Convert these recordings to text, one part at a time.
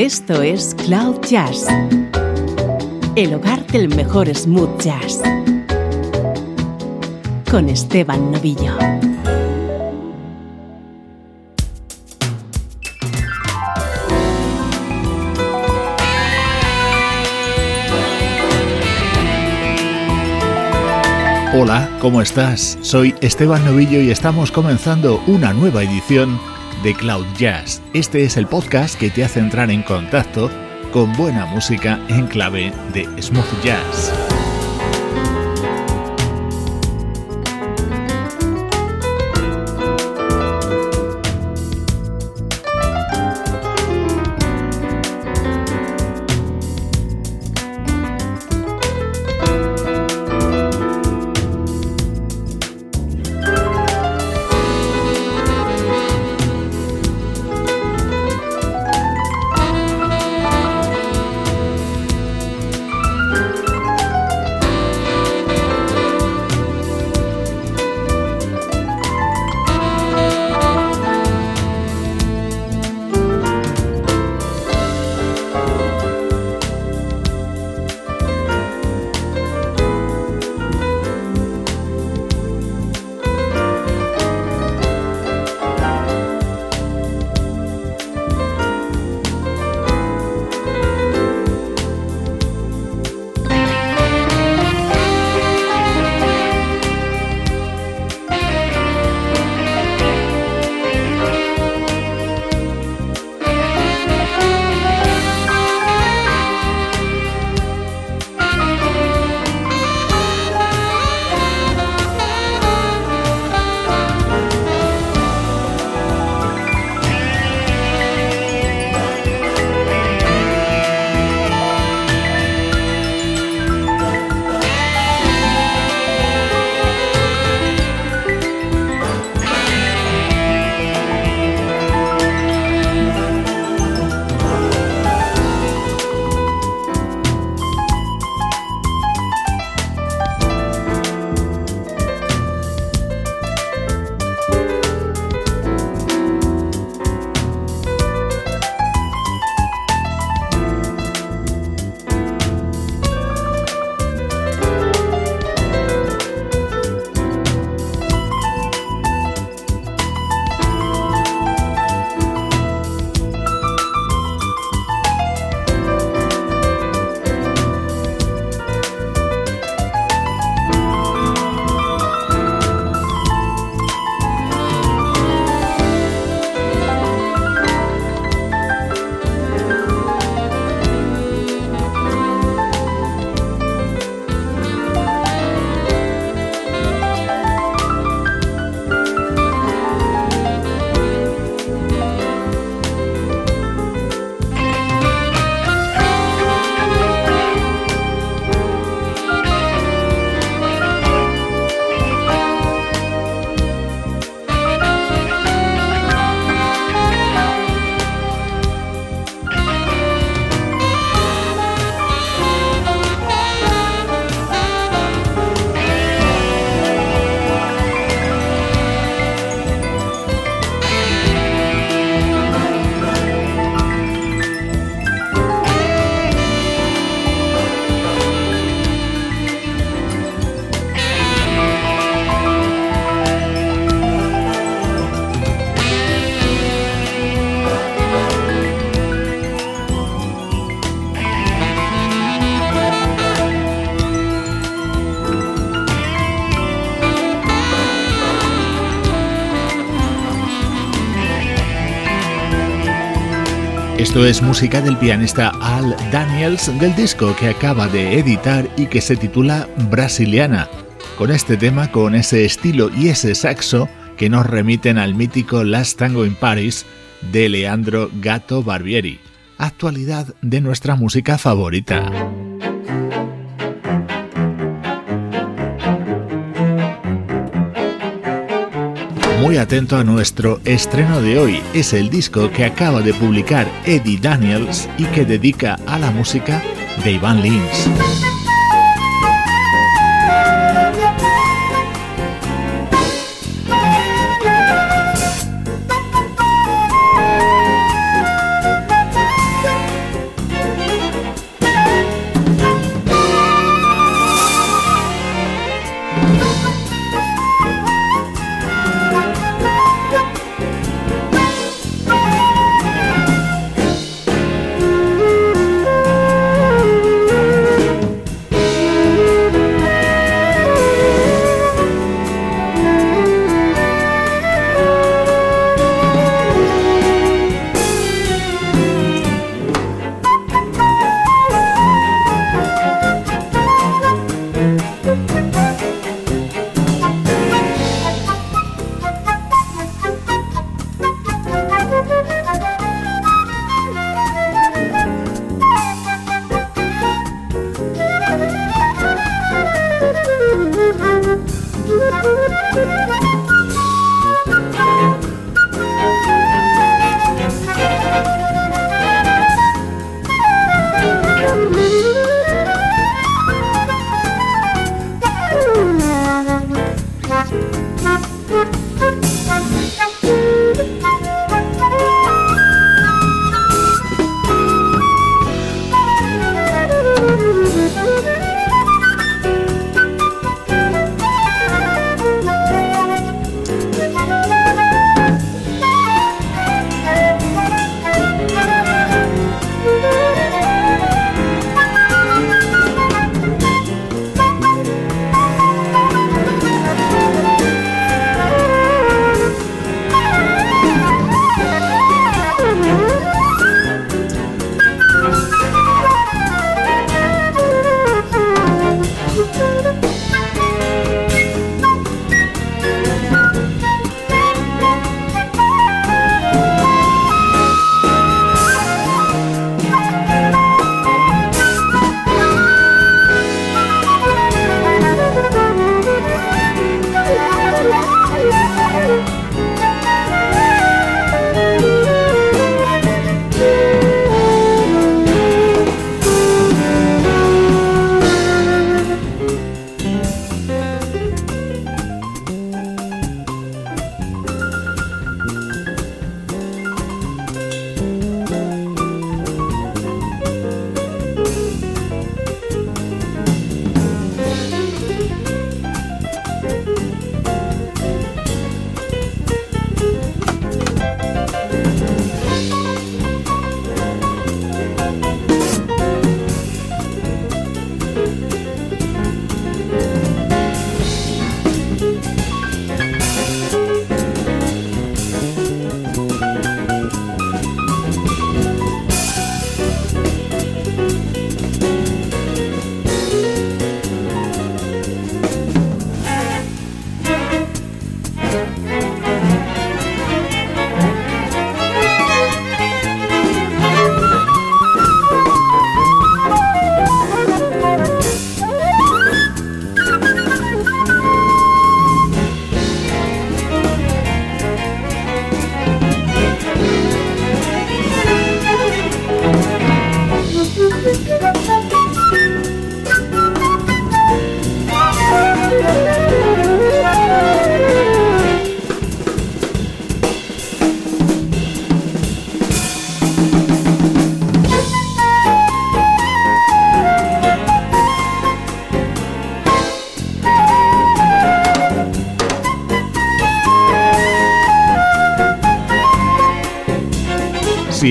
Esto es Cloud Jazz, el hogar del mejor smooth jazz, con Esteban Novillo. Hola, ¿cómo estás? Soy Esteban Novillo y estamos comenzando una nueva edición de Cloud Jazz. Este es el podcast que te hace entrar en contacto con buena música en clave de smooth jazz. Esto es música del pianista Al Daniels del disco que acaba de editar y que se titula Brasiliana, con este tema, con ese estilo y ese saxo que nos remiten al mítico Last Tango in Paris de Leandro Gato Barbieri, actualidad de nuestra música favorita. Muy atento a nuestro estreno de hoy. Es el disco que acaba de publicar Eddie Daniels y que dedica a la música de Ivan Lins.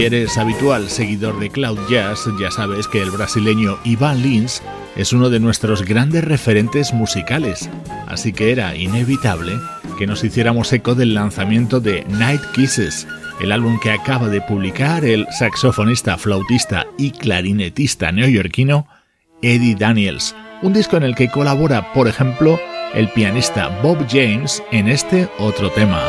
Eres habitual seguidor de Cloud Jazz, ya sabes que el brasileño Ivan Lins es uno de nuestros grandes referentes musicales, así que era inevitable que nos hiciéramos eco del lanzamiento de Night Kisses, el álbum que acaba de publicar el saxofonista, flautista y clarinetista neoyorquino Eddie Daniels, un disco en el que colabora, por ejemplo, el pianista Bob James en este otro tema.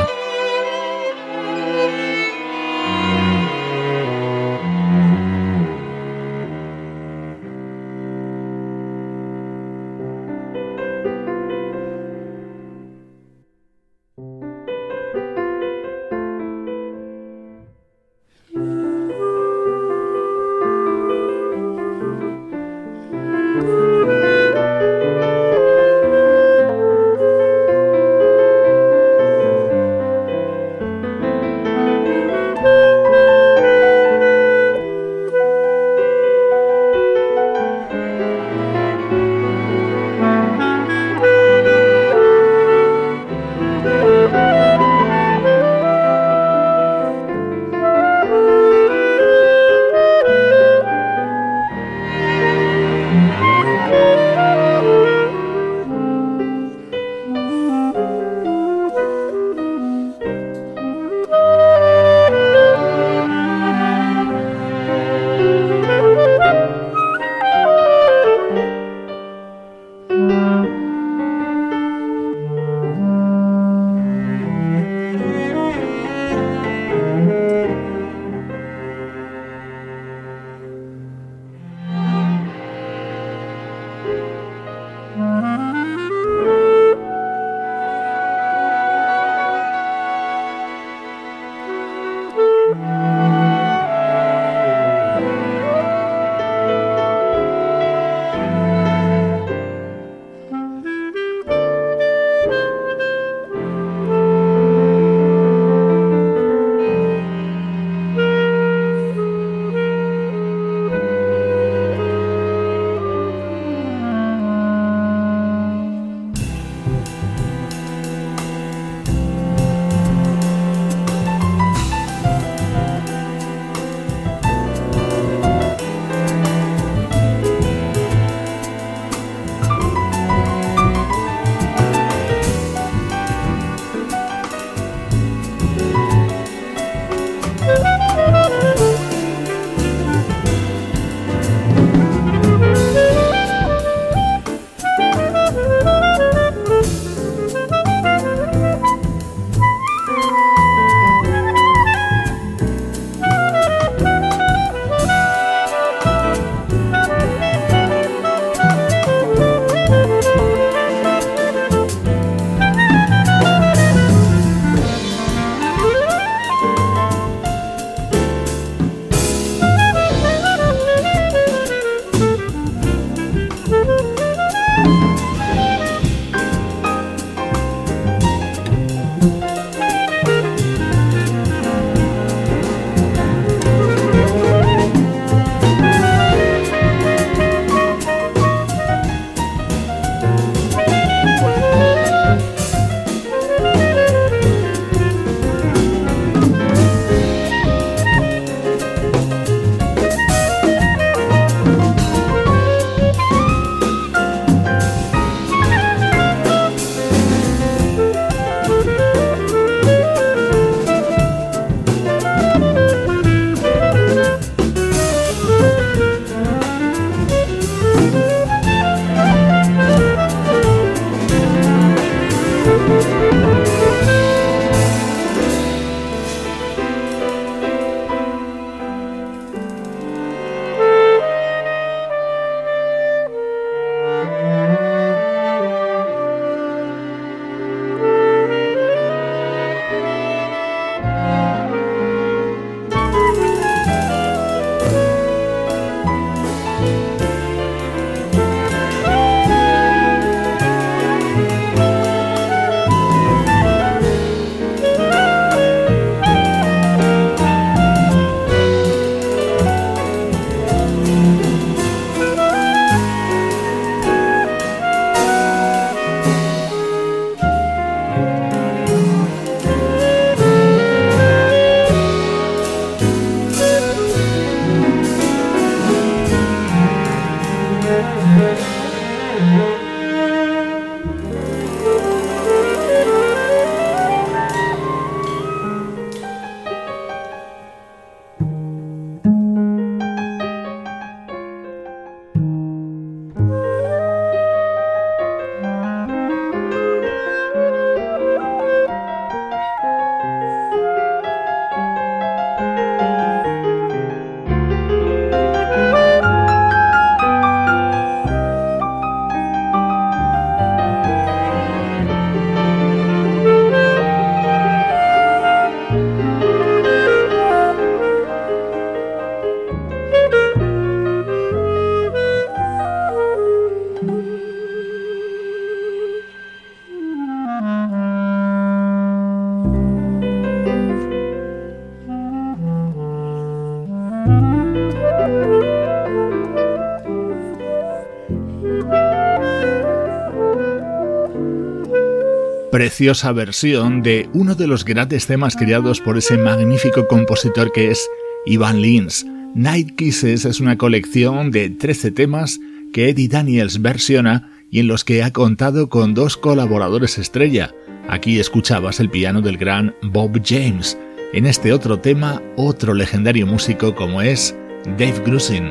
Preciosa versión de uno de los grandes temas creados por ese magnífico compositor que es Ivan Lins. Night Kisses es una colección de 13 temas que Eddie Daniels versiona y en los que ha contado con dos colaboradores estrella. Aquí escuchabas el piano del gran Bob James. En este otro tema, otro legendario músico como es Dave Grusin.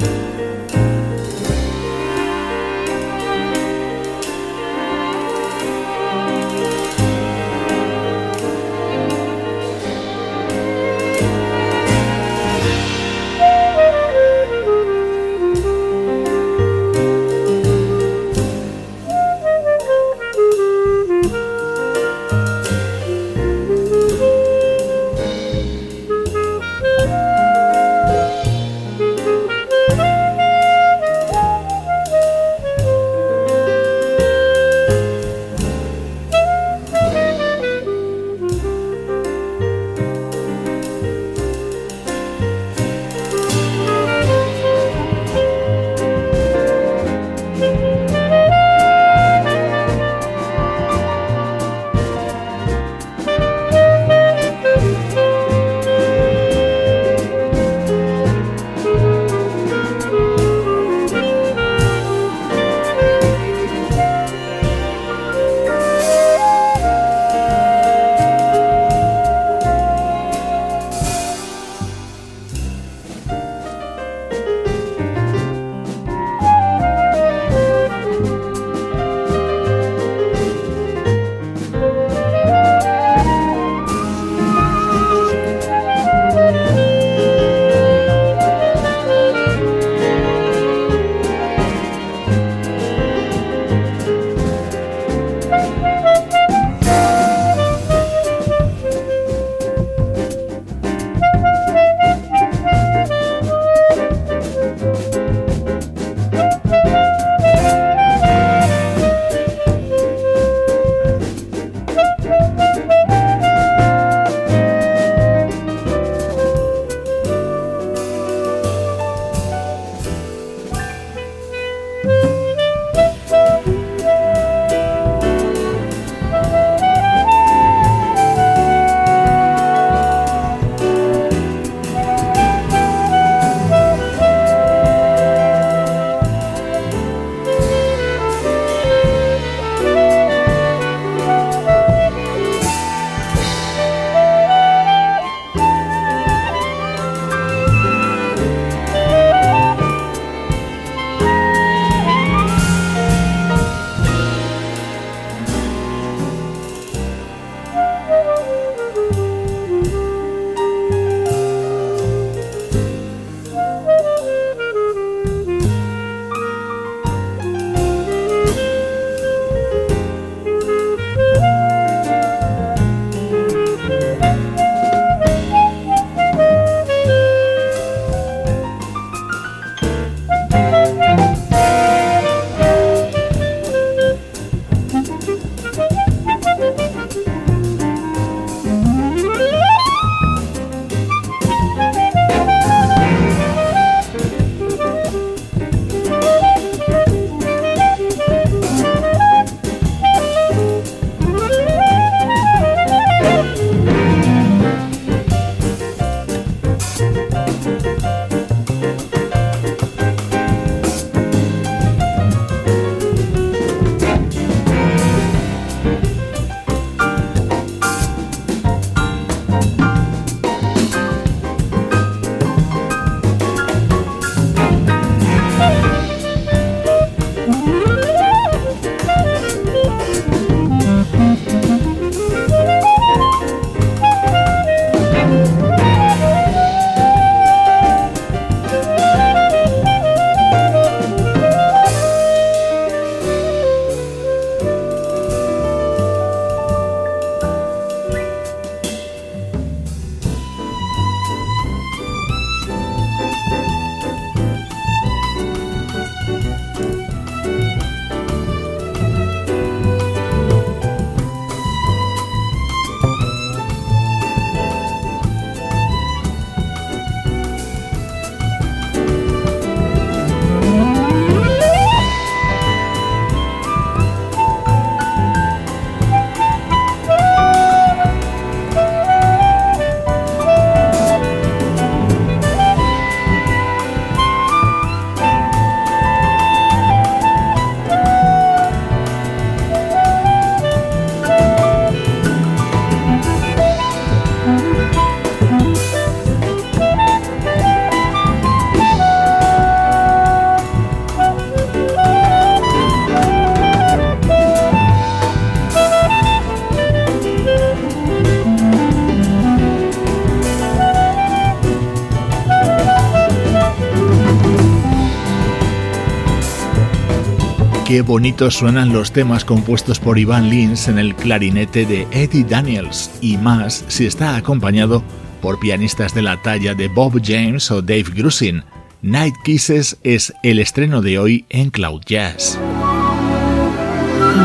Qué bonitos suenan los temas compuestos por Ivan Lins en el clarinete de Eddie Daniels, y más si está acompañado por pianistas de la talla de Bob James o Dave Grusin. Night Kisses es el estreno de hoy en Cloud Jazz.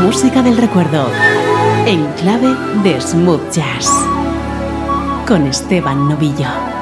Música del recuerdo, en clave de smooth jazz, con Esteban Novillo.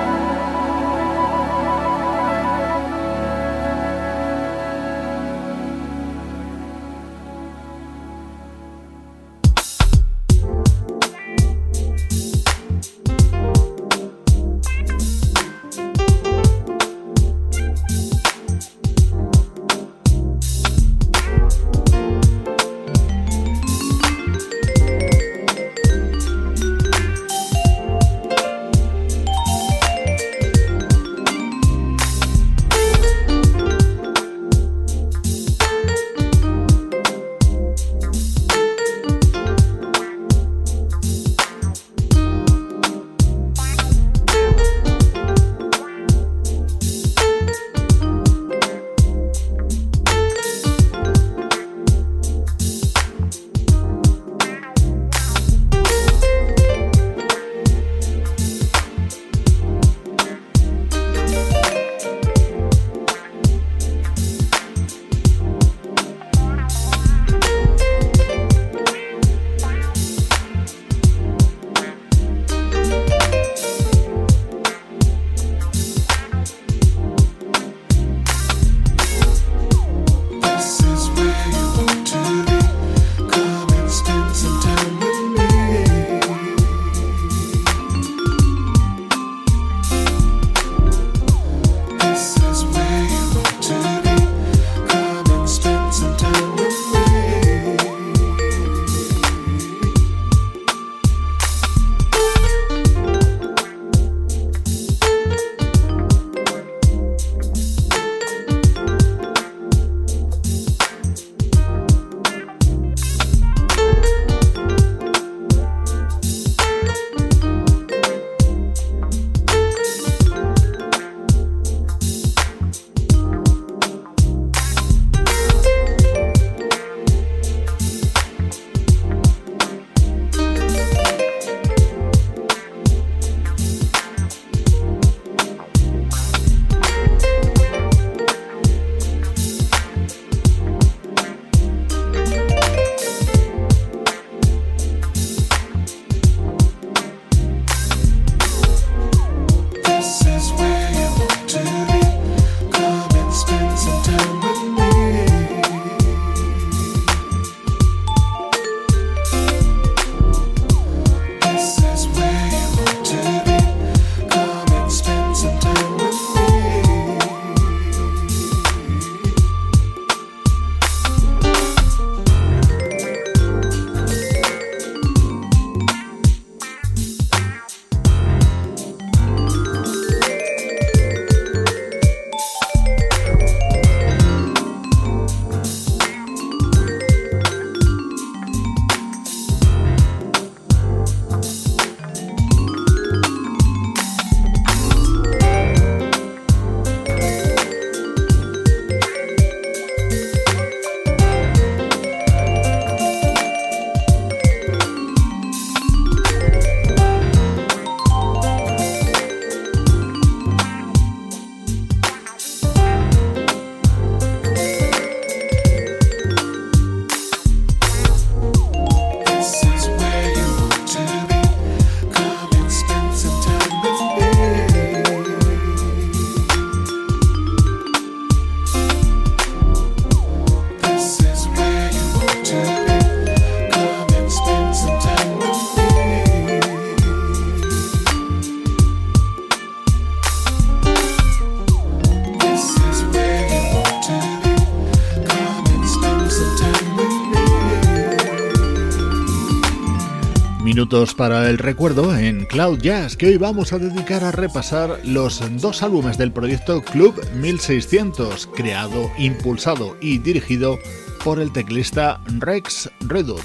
Para el recuerdo en Cloud Jazz, que hoy vamos a dedicar a repasar los dos álbumes del proyecto Club 1600, creado, impulsado y dirigido por el teclista Rex Redut.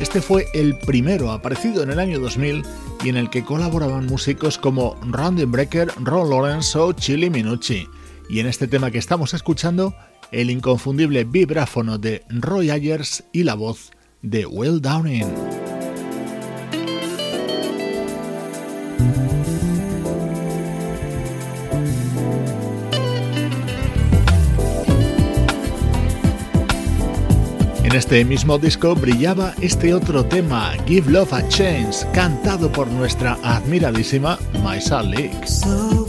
Este fue el primero aparecido en el año 2000 y en el que colaboraban músicos como Randy Brecker, Ron Lawrence o Chili Minucci. y en este tema que estamos escuchando, el inconfundible vibráfono de Roy Ayers y la voz de Will Downing. En este mismo disco brillaba este otro tema, Give Love a Chance, cantado por nuestra admiradísima Maisa Leak.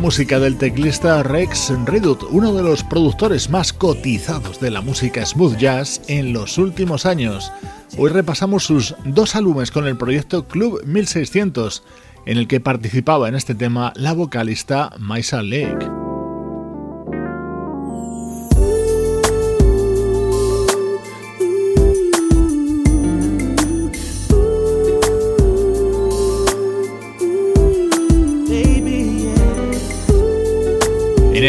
Música del teclista Rex Redut, uno de los productores más cotizados de la música smooth jazz en los últimos años. Hoy repasamos sus dos álbumes con el proyecto Club 1600, en el que participaba en este tema la vocalista Maisa Lake.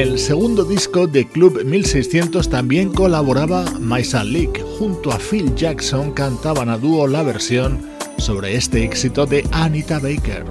El segundo disco de Club 1600 también colaboraba Maisa Leak. Junto a Phil Jackson cantaban a dúo la versión sobre este éxito de Anita Baker.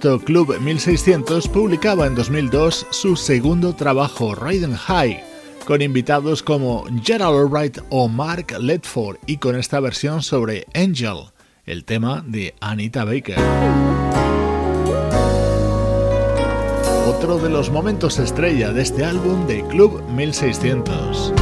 Club 1600 publicaba en 2002 su segundo trabajo, Riding High, con invitados como Gerald Albright o Mark Ledford y con esta versión sobre Angel, el tema de Anita Baker. Otro de los momentos estrella de este álbum de Club 1600.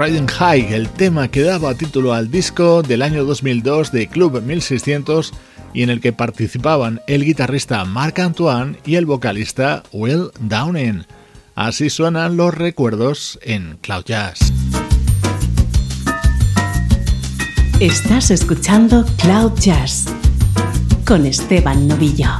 Riding High, el tema que daba título al disco del año 2002 de Club 1600 y en el que participaban el guitarrista Marc Antoine y el vocalista Will Downing. Así suenan los recuerdos en Cloud Jazz. Estás escuchando Cloud Jazz con Esteban Novillo.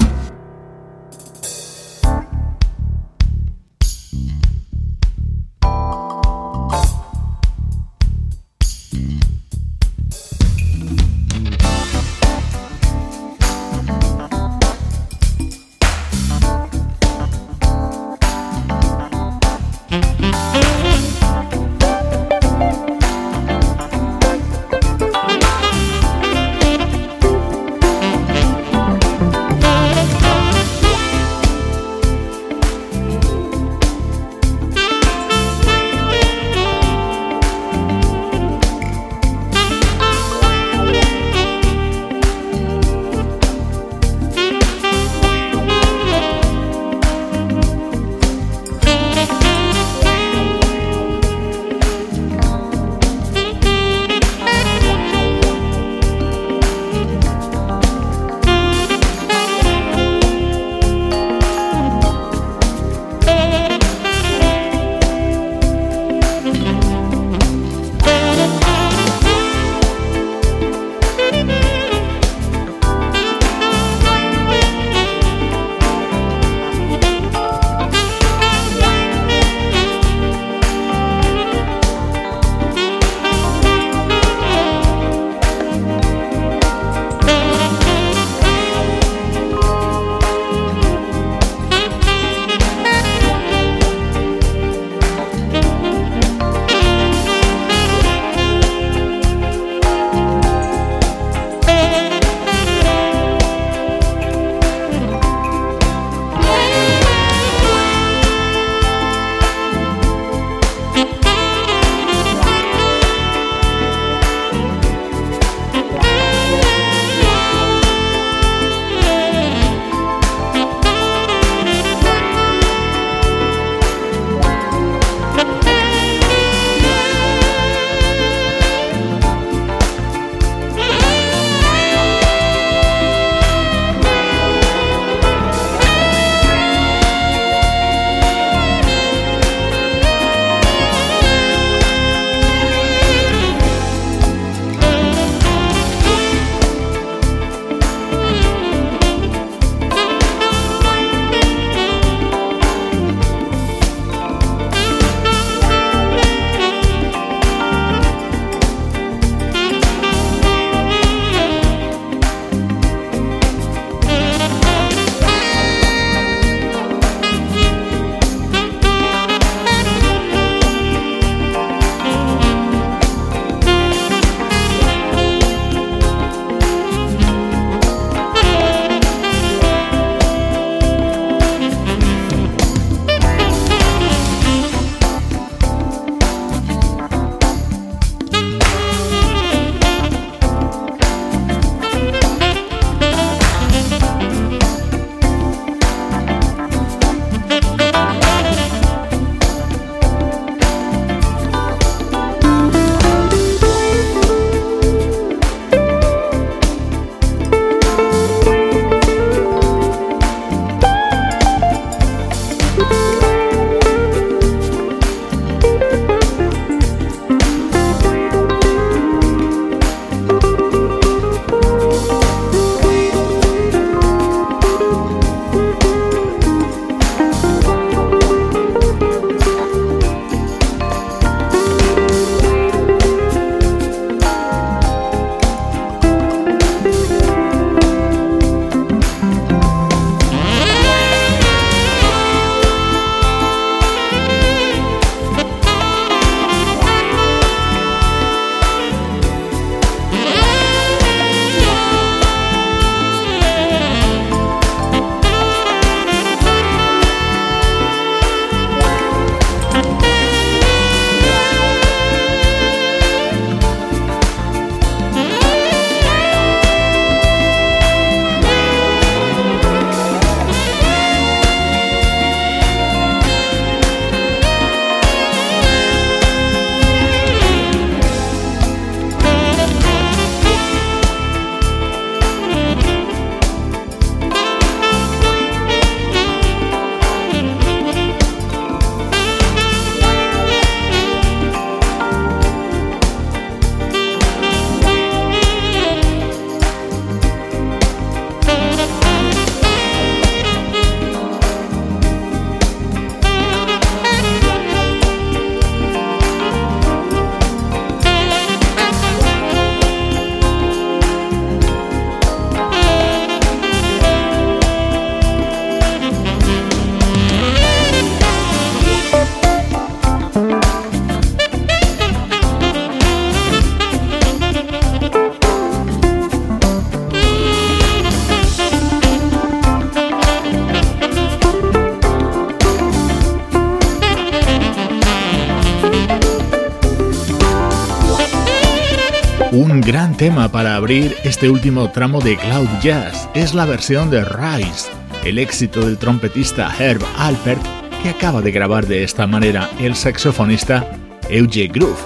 Tema para abrir este último tramo de Cloud Jazz. Es la versión de Rise, el éxito del trompetista Herb Alpert que acaba de grabar de esta manera el saxofonista Euge Groove.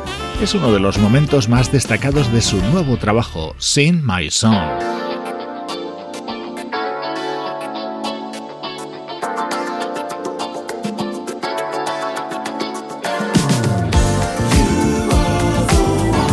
Es uno de los momentos más destacados de su nuevo trabajo, Sing My Song.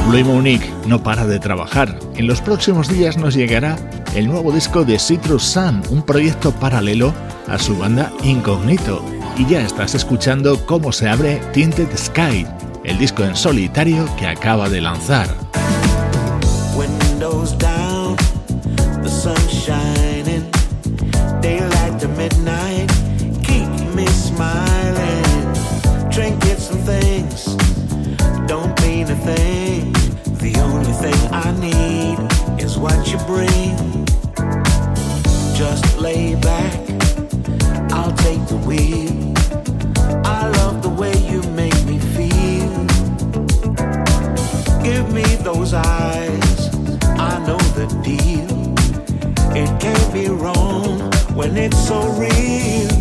Blue no para de trabajar. En los próximos días nos llegará el nuevo disco de Citrus Sun, un proyecto paralelo a su banda Incognito. Y ya estás escuchando cómo se abre Tinted Sky, el disco en solitario que acaba de lanzar. Just lay back, I'll take the wheel. I love the way you make me feel. Give me those eyes, I know the deal. It can't be wrong when it's so real.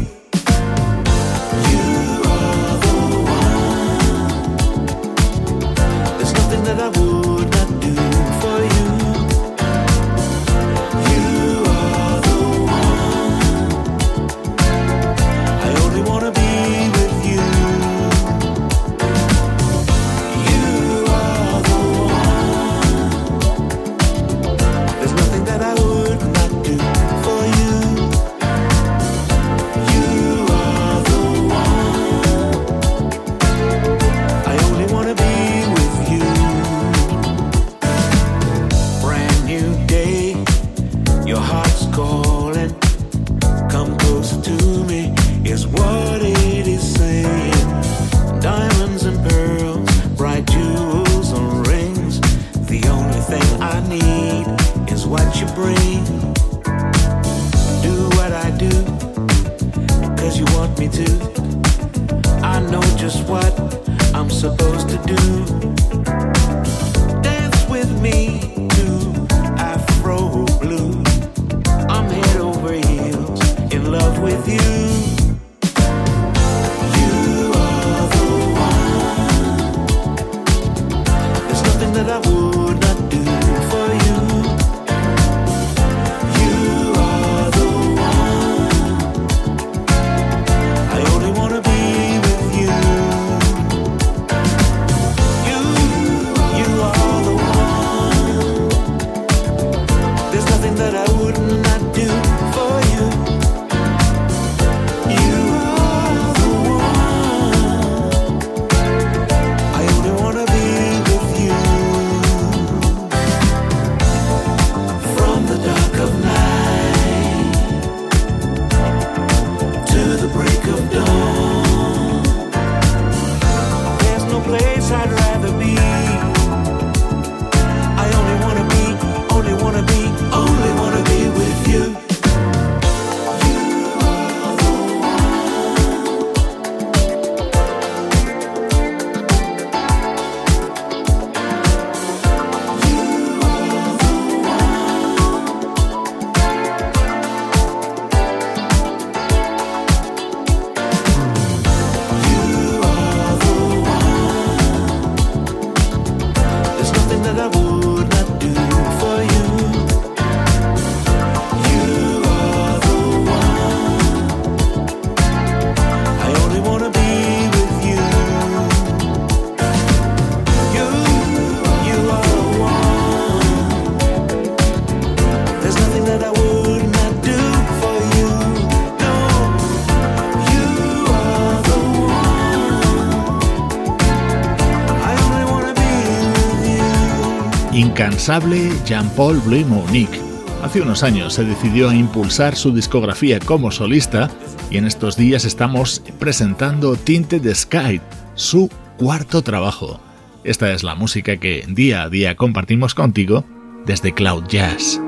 Incansable Jean-Paul Monique. Hace unos años se decidió a impulsar su discografía como solista y en estos días estamos presentando Tinted Sky, su cuarto trabajo. Esta es la música que día a día compartimos contigo desde Cloud Jazz.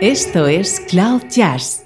Esto es Cloud Jazz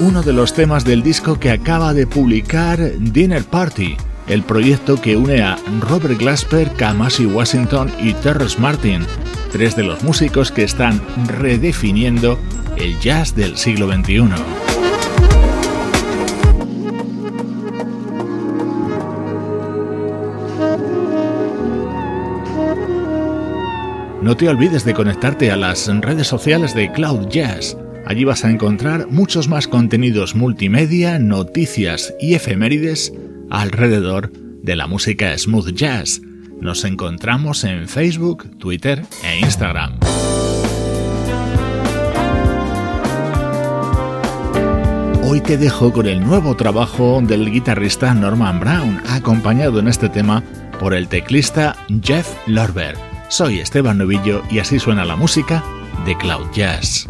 Uno de los temas del disco que acaba de publicar Dinner Party, el proyecto que une a Robert Glasper, Kamasi Washington y Terrence Martin, tres de los músicos que están redefiniendo el jazz del siglo XXI. No te olvides de conectarte a las redes sociales de Cloud Jazz Allí vas a encontrar muchos más contenidos multimedia, noticias y efemérides alrededor de la música smooth jazz. Nos encontramos en Facebook, Twitter e Instagram. Hoy te dejo con el nuevo trabajo del guitarrista Norman Brown, acompañado en este tema por el teclista Jeff Lorber. Soy Esteban Novillo y así suena la música de Cloud Jazz.